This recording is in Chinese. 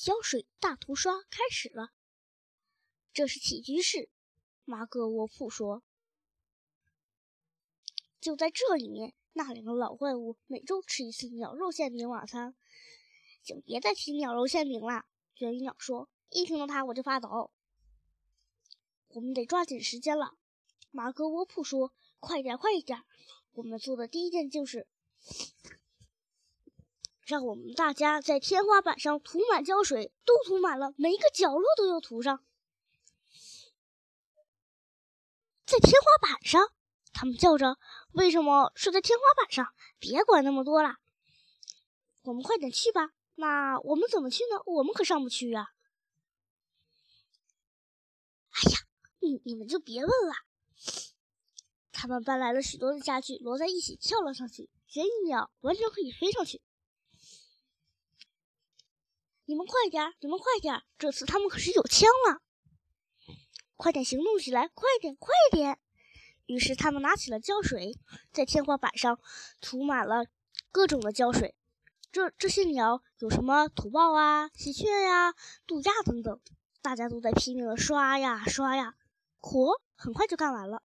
胶水大涂刷开始了。这是起居室，马格沃夫说。就在这里面，那两个老怪物每周吃一次鸟肉馅饼晚餐。请别再提鸟肉馅饼了，卷羽鸟说。一听到它我就发抖。我们得抓紧时间了，马格沃普说。快点，快一点！我们做的第一件就是让我们大家在天花板上涂满胶水，都涂满了，每一个角落都要涂上。在天花板上，他们叫着：“为什么是在天花板上？别管那么多了，我们快点去吧。”那我们怎么去呢？我们可上不去呀！哎呀，你你们就别问了。他们搬来了许多的家具，摞在一起，跳了上去。卷羽鸟完全可以飞上去。你们快点，你们快点！这次他们可是有枪了。快点行动起来！快点，快点！于是他们拿起了胶水，在天花板上涂满了各种的胶水。这这些鸟有什么土豹啊、喜鹊呀、渡鸦等等，大家都在拼命的刷呀刷呀，活很快就干完了。